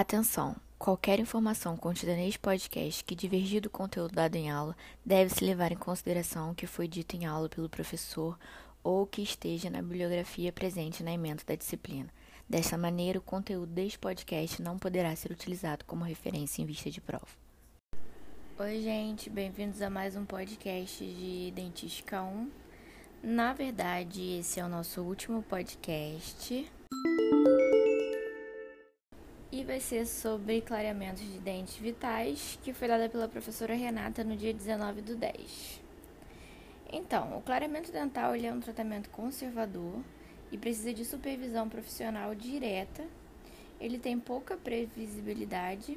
Atenção! Qualquer informação contida neste podcast que divergir do conteúdo dado em aula deve-se levar em consideração o que foi dito em aula pelo professor ou que esteja na bibliografia presente na emenda da disciplina. Desta maneira, o conteúdo deste podcast não poderá ser utilizado como referência em vista de prova. Oi, gente, bem-vindos a mais um podcast de Dentística 1. Na verdade, esse é o nosso último podcast vai ser sobre clareamentos de dentes vitais, que foi dada pela professora Renata no dia 19 do 10. Então, o clareamento dental é um tratamento conservador e precisa de supervisão profissional direta. Ele tem pouca previsibilidade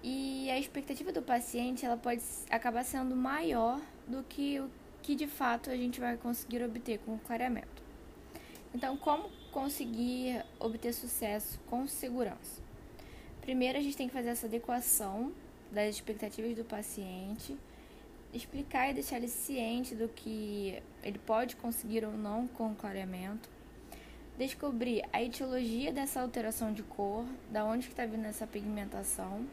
e a expectativa do paciente ela pode acabar sendo maior do que o que de fato a gente vai conseguir obter com o clareamento. Então, como conseguir obter sucesso com segurança? Primeiro, a gente tem que fazer essa adequação das expectativas do paciente, explicar e deixar ele ciente do que ele pode conseguir ou não com o clareamento, descobrir a etiologia dessa alteração de cor, da onde está vindo essa pigmentação.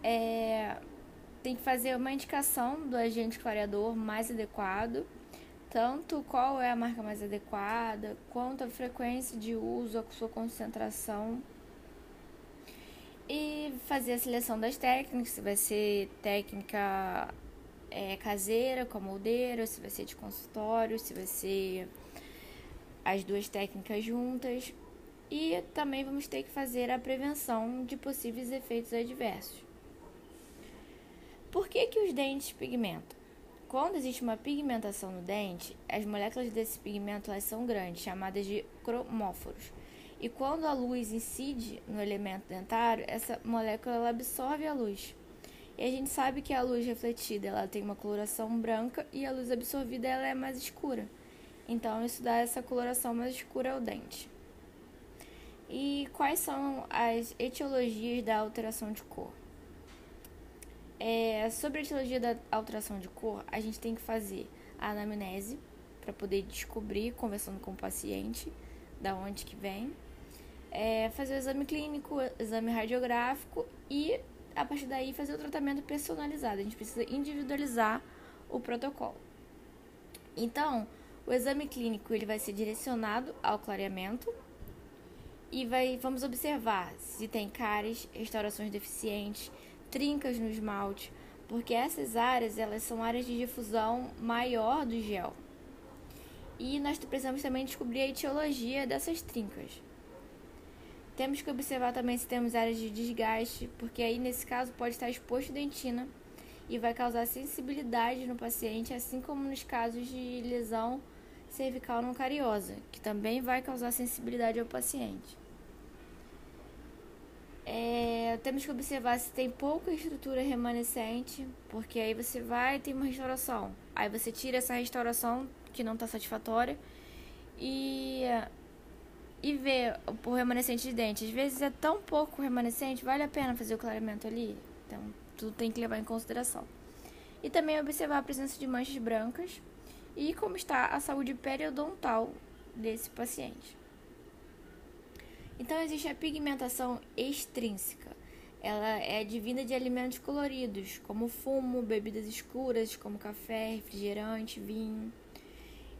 É, tem que fazer uma indicação do agente clareador mais adequado tanto qual é a marca mais adequada, quanto a frequência de uso, a sua concentração. E fazer a seleção das técnicas, se vai ser técnica é, caseira, com moldeira, se vai ser de consultório, se vai ser as duas técnicas juntas. E também vamos ter que fazer a prevenção de possíveis efeitos adversos. Por que, que os dentes pigmentam? Quando existe uma pigmentação no dente, as moléculas desse pigmento elas são grandes, chamadas de cromóforos. E quando a luz incide no elemento dentário, essa molécula absorve a luz. E a gente sabe que a luz refletida ela tem uma coloração branca e a luz absorvida ela é mais escura. Então isso dá essa coloração mais escura ao dente. E quais são as etiologias da alteração de cor? É, sobre a etiologia da alteração de cor, a gente tem que fazer a anamnese para poder descobrir, conversando com o paciente, da onde que vem. É, fazer o exame clínico, exame radiográfico e a partir daí fazer o tratamento personalizado. A gente precisa individualizar o protocolo. Então, o exame clínico ele vai ser direcionado ao clareamento e vai, vamos observar se tem cáries, restaurações deficientes, trincas no esmalte, porque essas áreas elas são áreas de difusão maior do gel. E nós precisamos também descobrir a etiologia dessas trincas. Temos que observar também se temos áreas de desgaste, porque aí nesse caso pode estar exposto dentina e vai causar sensibilidade no paciente, assim como nos casos de lesão cervical não cariosa, que também vai causar sensibilidade ao paciente. É, temos que observar se tem pouca estrutura remanescente, porque aí você vai ter uma restauração. Aí você tira essa restauração que não está satisfatória e, e vê o remanescente de dente. Às vezes é tão pouco remanescente, vale a pena fazer o clareamento ali. Então, tudo tem que levar em consideração. E também observar a presença de manchas brancas e como está a saúde periodontal desse paciente. Então existe a pigmentação extrínseca. Ela é advinda de alimentos coloridos, como fumo, bebidas escuras, como café, refrigerante, vinho.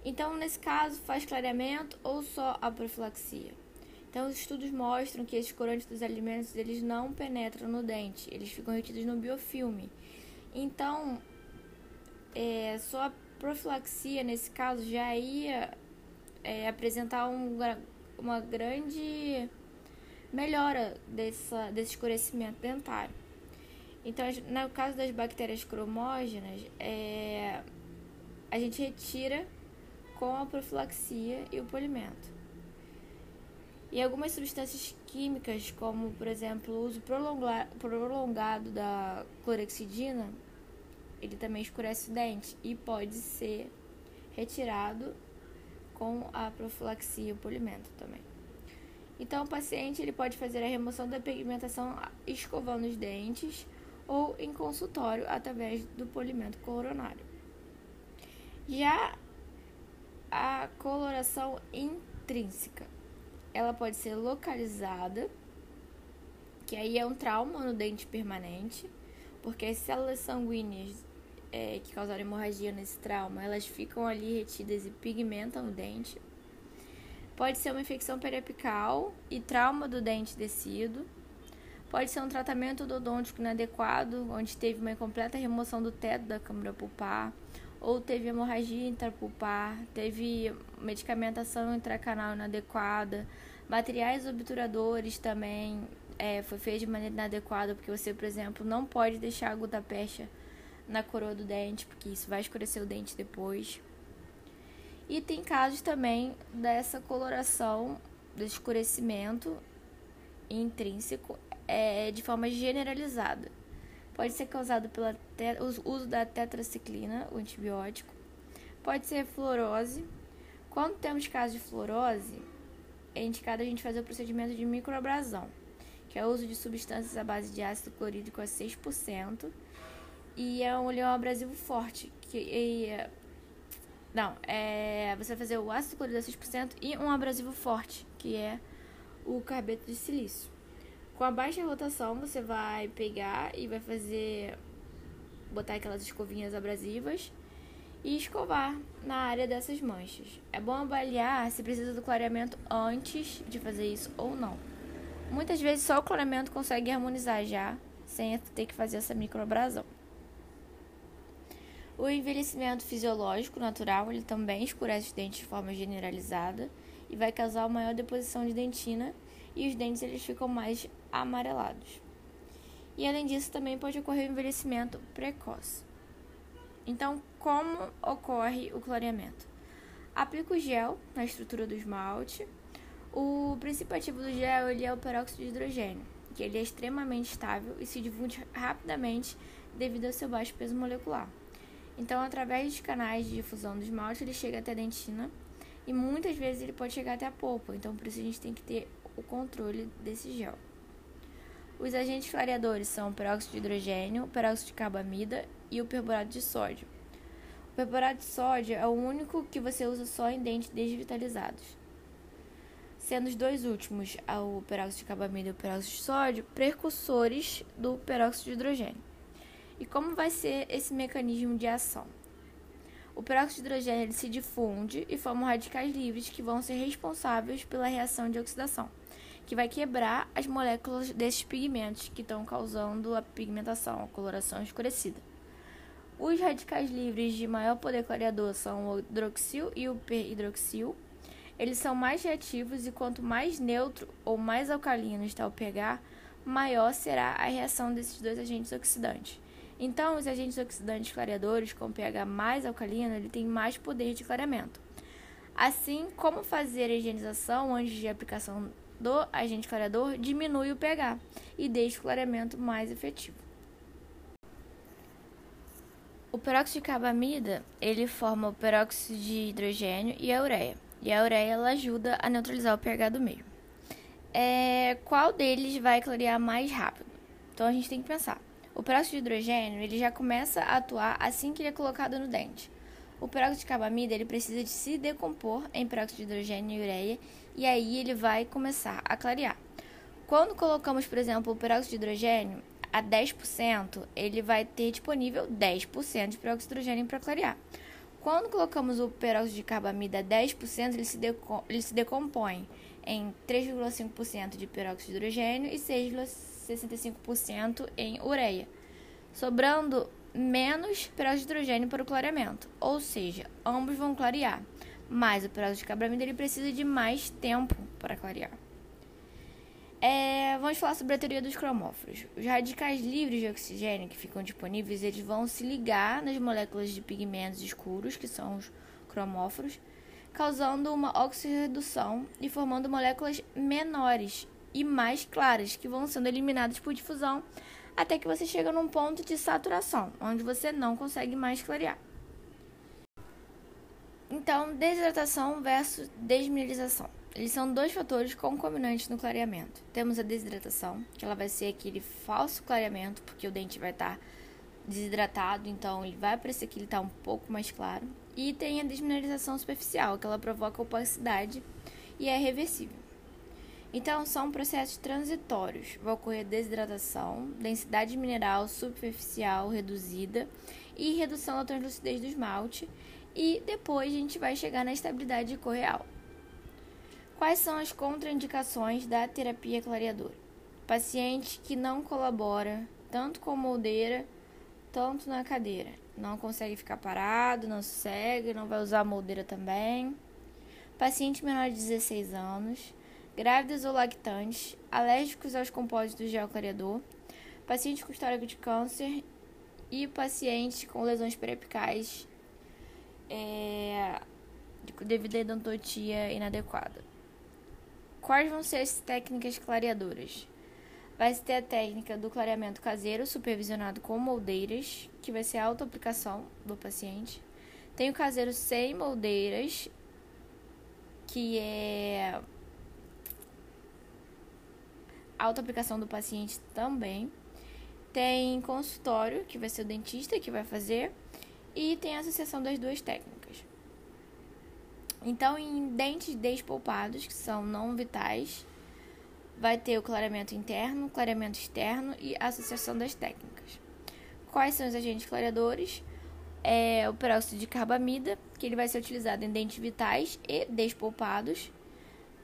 Então, nesse caso, faz clareamento ou só a profilaxia? Então, os estudos mostram que esses corantes dos alimentos eles não penetram no dente, eles ficam retidos no biofilme. Então, é, só a profilaxia, nesse caso, já ia é, apresentar um uma grande melhora dessa, desse escurecimento dentário. Então, no caso das bactérias cromógenas, é, a gente retira com a profilaxia e o polimento. E algumas substâncias químicas, como por exemplo o uso prolongado da clorexidina, ele também escurece o dente e pode ser retirado com a profilaxia e o polimento também. Então, o paciente ele pode fazer a remoção da pigmentação escovando os dentes ou em consultório através do polimento coronário. Já a coloração intrínseca, ela pode ser localizada que aí é um trauma no dente permanente, porque as células sanguíneas é, que causaram hemorragia nesse trauma, elas ficam ali retidas e pigmentam o dente. Pode ser uma infecção periapical e trauma do dente descido. Pode ser um tratamento odontológico inadequado, onde teve uma incompleta remoção do teto da câmara pulpar, ou teve hemorragia intrapulpar, teve medicamentação intracanal inadequada, materiais obturadores também é, foi feito de maneira inadequada, porque você, por exemplo, não pode deixar a pecha na coroa do dente, porque isso vai escurecer o dente depois. E tem casos também dessa coloração, desse escurecimento intrínseco é, de forma generalizada. Pode ser causado pelo uso da tetraciclina, o antibiótico. Pode ser fluorose. Quando temos casos de fluorose, é indicado a gente fazer o procedimento de microabrasão, que é o uso de substâncias à base de ácido clorídrico a 6%. E é um oleão abrasivo forte, que e, não, é, você vai fazer o ácido clorídrico a 6% e um abrasivo forte, que é o carbeto de silício. Com a baixa rotação, você vai pegar e vai fazer botar aquelas escovinhas abrasivas e escovar na área dessas manchas. É bom avaliar se precisa do clareamento antes de fazer isso ou não. Muitas vezes só o clareamento consegue harmonizar já, sem ter que fazer essa microabrasão. O envelhecimento fisiológico natural, ele também escurece os dentes de forma generalizada e vai causar maior deposição de dentina e os dentes eles ficam mais amarelados. E além disso, também pode ocorrer o envelhecimento precoce. Então, como ocorre o clareamento? Aplica o gel na estrutura do esmalte. O princípio ativo do gel ele é o peróxido de hidrogênio, que ele é extremamente estável e se difunde rapidamente devido ao seu baixo peso molecular. Então, através dos canais de difusão do esmalte, ele chega até a dentina e muitas vezes ele pode chegar até a polpa. Então, por isso a gente tem que ter o controle desse gel. Os agentes clareadores são o peróxido de hidrogênio, o peróxido de carbamida e o perborato de sódio. O perborato de sódio é o único que você usa só em dentes desvitalizados. Sendo os dois últimos, o peróxido de carbamida e o peróxido de sódio, precursores do peróxido de hidrogênio. E como vai ser esse mecanismo de ação? O peróxido de hidrogênio se difunde e forma radicais livres que vão ser responsáveis pela reação de oxidação, que vai quebrar as moléculas desses pigmentos que estão causando a pigmentação, a coloração escurecida. Os radicais livres de maior poder clareador são o hidroxil e o p-hidroxil. Eles são mais reativos e quanto mais neutro ou mais alcalino está o pH, maior será a reação desses dois agentes oxidantes. Então, os agentes oxidantes clareadores com pH mais alcalino, ele tem mais poder de clareamento. Assim, como fazer a higienização antes de aplicação do agente clareador diminui o pH e deixa o clareamento mais efetivo. O peróxido de carbamida, ele forma o peróxido de hidrogênio e a ureia. E a ureia ela ajuda a neutralizar o pH do meio. É, qual deles vai clarear mais rápido? Então a gente tem que pensar. O peróxido de hidrogênio ele já começa a atuar assim que ele é colocado no dente. O peróxido de carbamida ele precisa de se decompor em peróxido de hidrogênio e ureia e aí ele vai começar a clarear. Quando colocamos, por exemplo, o peróxido de hidrogênio a 10%, ele vai ter disponível 10% de peróxido de hidrogênio para clarear. Quando colocamos o peróxido de carbamida a 10%, ele se, ele se decompõe em 3,5% de peróxido de hidrogênio e 6,5% 65% em ureia, sobrando menos peróxido de hidrogênio para o clareamento, ou seja, ambos vão clarear, mas o peróxido de carbamida ele precisa de mais tempo para clarear. É, vamos falar sobre a teoria dos cromóforos. Os radicais livres de oxigênio que ficam disponíveis, eles vão se ligar nas moléculas de pigmentos escuros, que são os cromóforos, causando uma oxirredução e formando moléculas menores e mais claras, que vão sendo eliminadas por difusão até que você chega num ponto de saturação, onde você não consegue mais clarear. Então, desidratação versus desmineralização. Eles são dois fatores concomitantes no clareamento. Temos a desidratação, que ela vai ser aquele falso clareamento, porque o dente vai estar desidratado, então ele vai parecer que ele está um pouco mais claro. E tem a desmineralização superficial, que ela provoca opacidade e é reversível. Então, são processos transitórios. Vai ocorrer desidratação, densidade mineral superficial reduzida e redução da translucidez do esmalte. E depois a gente vai chegar na estabilidade de cor real. Quais são as contraindicações da terapia clareadora? Paciente que não colabora tanto com moldeira, tanto na cadeira. Não consegue ficar parado, não segue, não vai usar a moldeira também. Paciente menor de 16 anos grávidas ou lactantes, alérgicos aos compósitos gel clareador, pacientes com histórico de câncer e pacientes com lesões periapicais é, devido à endodontia inadequada. Quais vão ser as técnicas clareadoras? Vai ter a técnica do clareamento caseiro, supervisionado com moldeiras, que vai ser a auto-aplicação do paciente. Tem o caseiro sem moldeiras, que é autoaplicação do paciente também. Tem consultório, que vai ser o dentista que vai fazer. E tem a associação das duas técnicas. Então, em dentes despolpados, que são não vitais, vai ter o clareamento interno, clareamento externo e associação das técnicas. Quais são os agentes clareadores? É o peróxido de carbamida, que ele vai ser utilizado em dentes vitais e despolpados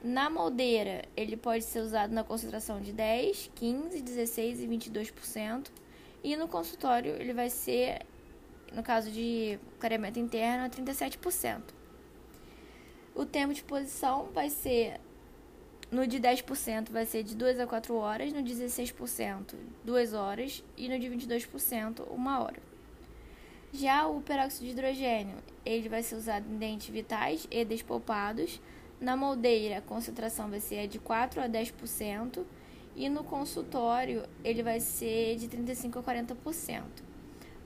na moldeira, ele pode ser usado na concentração de 10, 15, 16 e 22%. E no consultório, ele vai ser, no caso de clareamento interno, 37%. O tempo de posição vai ser, no de 10% vai ser de 2 a 4 horas, no de 16% 2 horas e no de 22% 1 hora. Já o peróxido de hidrogênio, ele vai ser usado em dentes vitais e despolpados, na moldeira, a concentração vai ser de 4 a 10% e no consultório ele vai ser de 35 a 40%.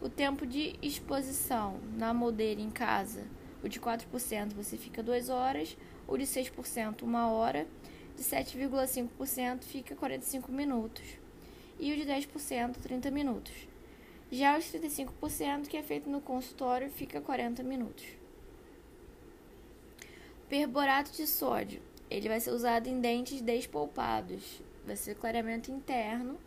O tempo de exposição na moldeira em casa, o de 4% você fica 2 horas, o de 6% 1 hora, de 7,5% fica 45 minutos e o de 10% 30 minutos. Já os 35% que é feito no consultório fica 40 minutos. Perborato de sódio. Ele vai ser usado em dentes despolpados. Vai ser clareamento interno.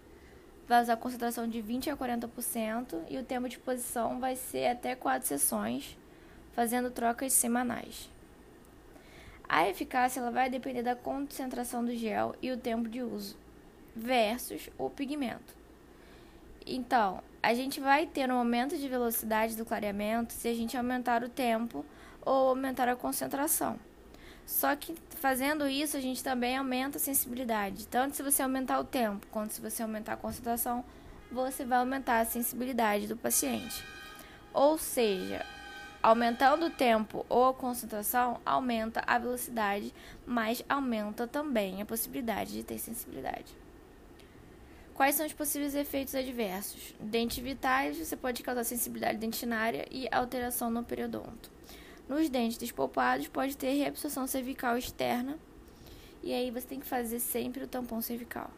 Vai usar concentração de 20 a 40% e o tempo de exposição vai ser até 4 sessões, fazendo trocas semanais. A eficácia ela vai depender da concentração do gel e o tempo de uso, versus o pigmento. Então, a gente vai ter um aumento de velocidade do clareamento se a gente aumentar o tempo ou aumentar a concentração. Só que fazendo isso, a gente também aumenta a sensibilidade. Tanto se você aumentar o tempo, quanto se você aumentar a concentração, você vai aumentar a sensibilidade do paciente. Ou seja, aumentando o tempo ou a concentração, aumenta a velocidade, mas aumenta também a possibilidade de ter sensibilidade. Quais são os possíveis efeitos adversos? Dentes vitais, você pode causar sensibilidade dentinária e alteração no periodonto. Nos dentes despolpados pode ter reabsorção cervical externa. E aí você tem que fazer sempre o tampão cervical.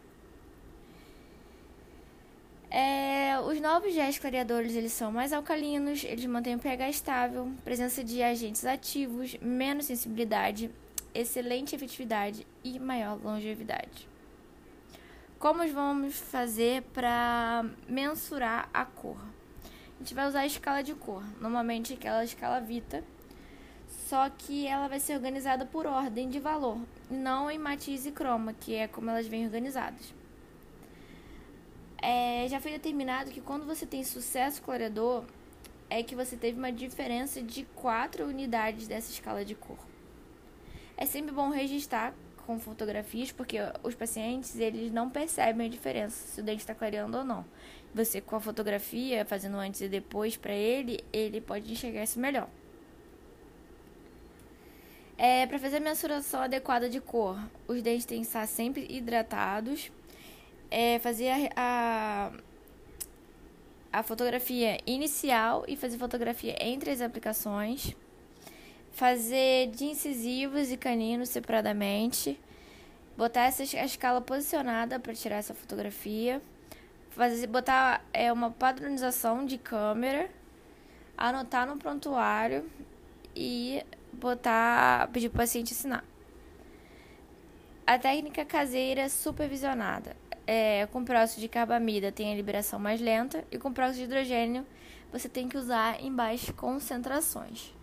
É, os novos géis clareadores eles são mais alcalinos, eles mantêm o pH estável, presença de agentes ativos, menos sensibilidade, excelente efetividade e maior longevidade. Como vamos fazer para mensurar a cor? A gente vai usar a escala de cor, normalmente aquela escala Vita, só que ela vai ser organizada por ordem de valor, não em matiz e croma, que é como elas vêm organizadas. É, já foi determinado que quando você tem sucesso clareador, é que você teve uma diferença de 4 unidades dessa escala de cor. É sempre bom registrar com fotografias, porque os pacientes eles não percebem a diferença se o dente está clareando ou não. Você com a fotografia, fazendo antes e depois para ele, ele pode enxergar isso melhor. É, para fazer a mensuração adequada de cor, os dentes têm que estar sempre hidratados. É, fazer a, a, a fotografia inicial e fazer fotografia entre as aplicações. Fazer de incisivos e caninos separadamente. Botar essa, a escala posicionada para tirar essa fotografia. Fazer, botar é, uma padronização de câmera. Anotar no prontuário e botar, pedir pro paciente assinar. A técnica caseira supervisionada. É, com próxido de carbamida tem a liberação mais lenta e com próxido de hidrogênio você tem que usar em baixas concentrações.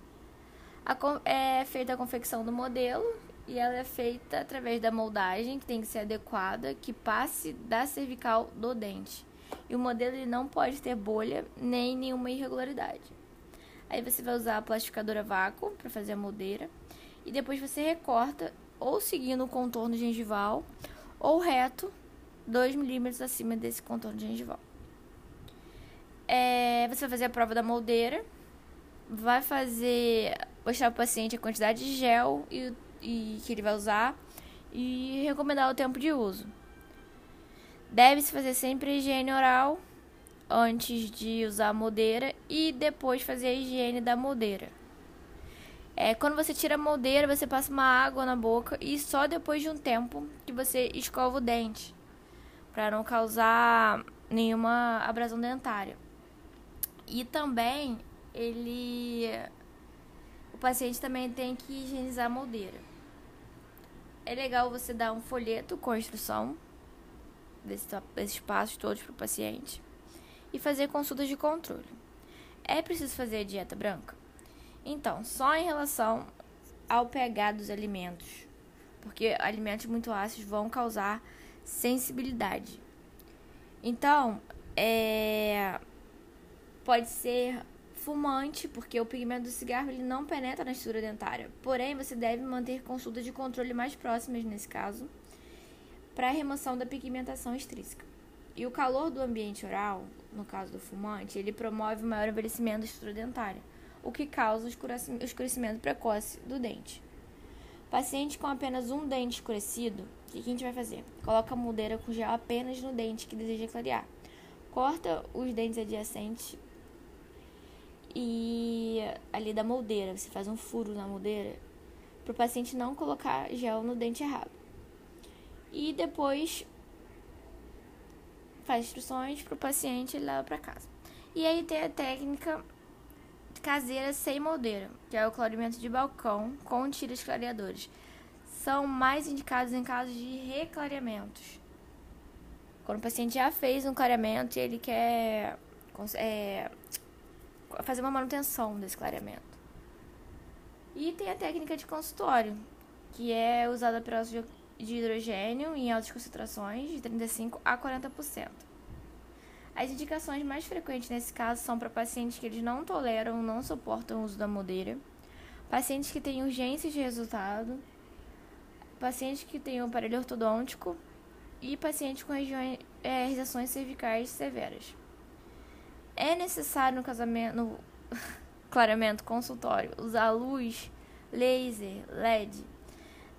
A, é feita a confecção do modelo e ela é feita através da moldagem, que tem que ser adequada, que passe da cervical do dente. E o modelo ele não pode ter bolha nem nenhuma irregularidade. Aí você vai usar a plastificadora vácuo para fazer a moldeira e depois você recorta ou seguindo o contorno gengival ou reto 2 milímetros acima desse contorno gengival. É, você vai fazer a prova da moldeira, vai fazer mostrar para o paciente a quantidade de gel e, e que ele vai usar e recomendar o tempo de uso. Deve-se fazer sempre higiene oral antes de usar a moldeira e depois fazer a higiene da moldeira. É, quando você tira a moldeira, você passa uma água na boca e só depois de um tempo que você escova o dente, para não causar nenhuma abrasão dentária. E também ele o paciente também tem que higienizar a moldeira. É legal você dar um folheto com instrução desses passos todos para o paciente e fazer consultas de controle. É preciso fazer dieta branca? Então, só em relação ao pH dos alimentos, porque alimentos muito ácidos vão causar sensibilidade. Então, é, pode ser fumante, porque o pigmento do cigarro ele não penetra na estrutura dentária. Porém, você deve manter consultas de controle mais próximas nesse caso, para remoção da pigmentação extrínseca. E o calor do ambiente oral, no caso do fumante, ele promove o maior envelhecimento da estrutura dentária, o que causa o escurecimento precoce do dente. Paciente com apenas um dente escurecido, o que a gente vai fazer? Coloca a moldeira com gel apenas no dente que deseja clarear. Corta os dentes adjacentes e ali da moldeira, você faz um furo na moldeira para o paciente não colocar gel no dente errado. E depois faz instruções para o paciente e leva para casa. E aí tem a técnica caseira sem moldeira, que é o clareamento de balcão com tiras clareadores. São mais indicados em casos de reclareamentos. Quando o paciente já fez um clareamento e ele quer é, fazer uma manutenção desse clareamento. E tem a técnica de consultório, que é usada peróxido de hidrogênio em altas concentrações, de 35% a 40%. As indicações mais frequentes nesse caso são para pacientes que eles não toleram ou não suportam o uso da moldeira, pacientes que têm urgências de resultado, pacientes que têm um aparelho ortodôntico e pacientes com regiões, é, reações cervicais severas. É necessário no casamento, no clareamento consultório, usar luz, laser, LED.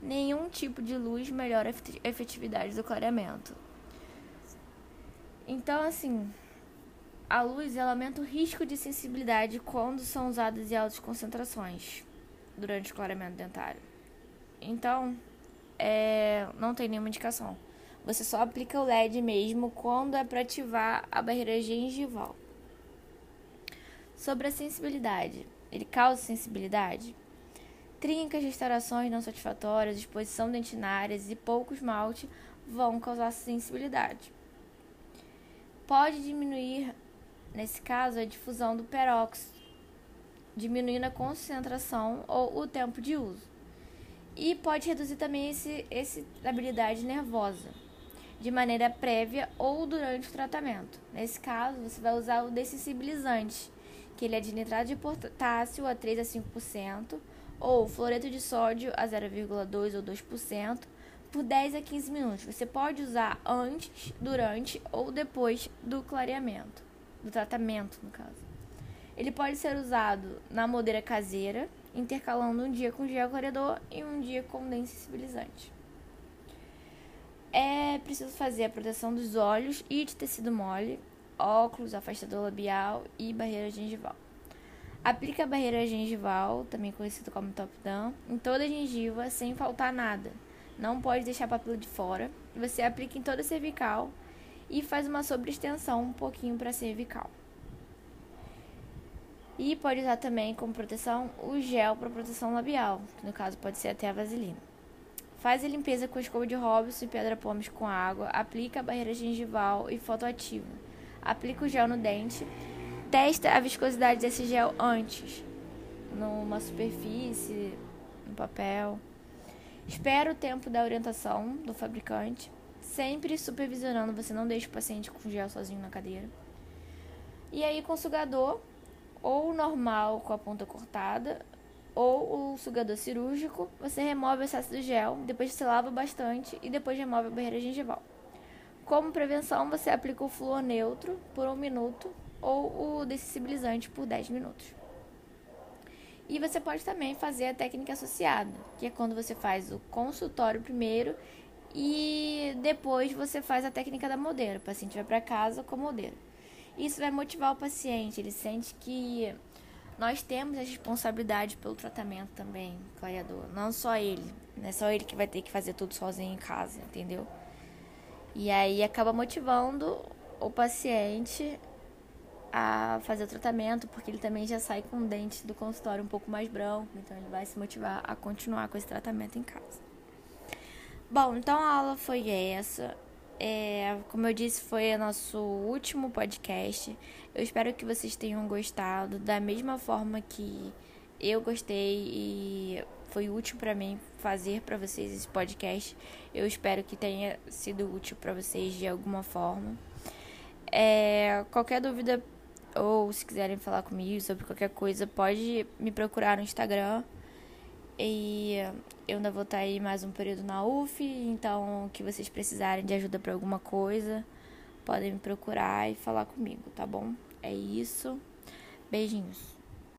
Nenhum tipo de luz melhora a efetividade do clareamento. Então, assim, a luz ela aumenta o risco de sensibilidade quando são usadas em altas concentrações durante o clareamento dentário. Então, é, não tem nenhuma indicação. Você só aplica o LED mesmo quando é para ativar a barreira gengival. Sobre a sensibilidade. Ele causa sensibilidade? Trincas, restaurações não satisfatórias, exposição dentinárias e pouco esmalte vão causar sensibilidade. Pode diminuir, nesse caso, a difusão do peróxido, diminuindo a concentração ou o tempo de uso. E pode reduzir também esse, esse habilidade nervosa, de maneira prévia ou durante o tratamento. Nesse caso, você vai usar o dessensibilizante, que ele é de nitrato de potássio a 3 a 5%, ou fluoreto de sódio a 0,2 ou 2%, por 10 a 15 minutos. Você pode usar antes, durante ou depois do clareamento, do tratamento, no caso. Ele pode ser usado na moldeira caseira, intercalando um dia com gel clareador e um dia com densibilizante. É preciso fazer a proteção dos olhos e de tecido mole óculos, afastador labial e barreira gengival. Aplique a barreira gengival, também conhecida como top-down, em toda a gengiva sem faltar nada. Não pode deixar a papila de fora. Você aplica em toda a cervical e faz uma sobreextensão um pouquinho para a cervical. E pode usar também como proteção o gel para proteção labial, que no caso pode ser até a vaselina. Faz a limpeza com escova de Robson e pedra pomes com água. Aplica a barreira gengival e fotoativa. Aplica o gel no dente. Testa a viscosidade desse gel antes, numa superfície, no papel. Espera o tempo da orientação do fabricante, sempre supervisionando, você não deixa o paciente com gel sozinho na cadeira. E aí com o sugador, ou normal com a ponta cortada, ou o sugador cirúrgico, você remove o excesso do gel, depois você lava bastante e depois remove a barreira gengival. Como prevenção, você aplica o flúor neutro por um minuto ou o dessensibilizante por 10 minutos. E você pode também fazer a técnica associada, que é quando você faz o consultório primeiro e depois você faz a técnica da modeira. O paciente vai para casa com a modeira. Isso vai motivar o paciente, ele sente que nós temos a responsabilidade pelo tratamento também, clareador. Não só ele, não é só ele que vai ter que fazer tudo sozinho em casa, entendeu? E aí acaba motivando o paciente a fazer o tratamento, porque ele também já sai com o dente do consultório um pouco mais branco, então ele vai se motivar a continuar com esse tratamento em casa. Bom, então a aula foi essa. É, como eu disse, foi o nosso último podcast. Eu espero que vocês tenham gostado da mesma forma que eu gostei e foi útil para mim fazer para vocês esse podcast. Eu espero que tenha sido útil para vocês de alguma forma. É, qualquer dúvida ou se quiserem falar comigo sobre qualquer coisa, pode me procurar no Instagram. E eu ainda vou estar aí mais um período na UF, então que vocês precisarem de ajuda para alguma coisa, podem me procurar e falar comigo, tá bom? É isso. Beijinhos.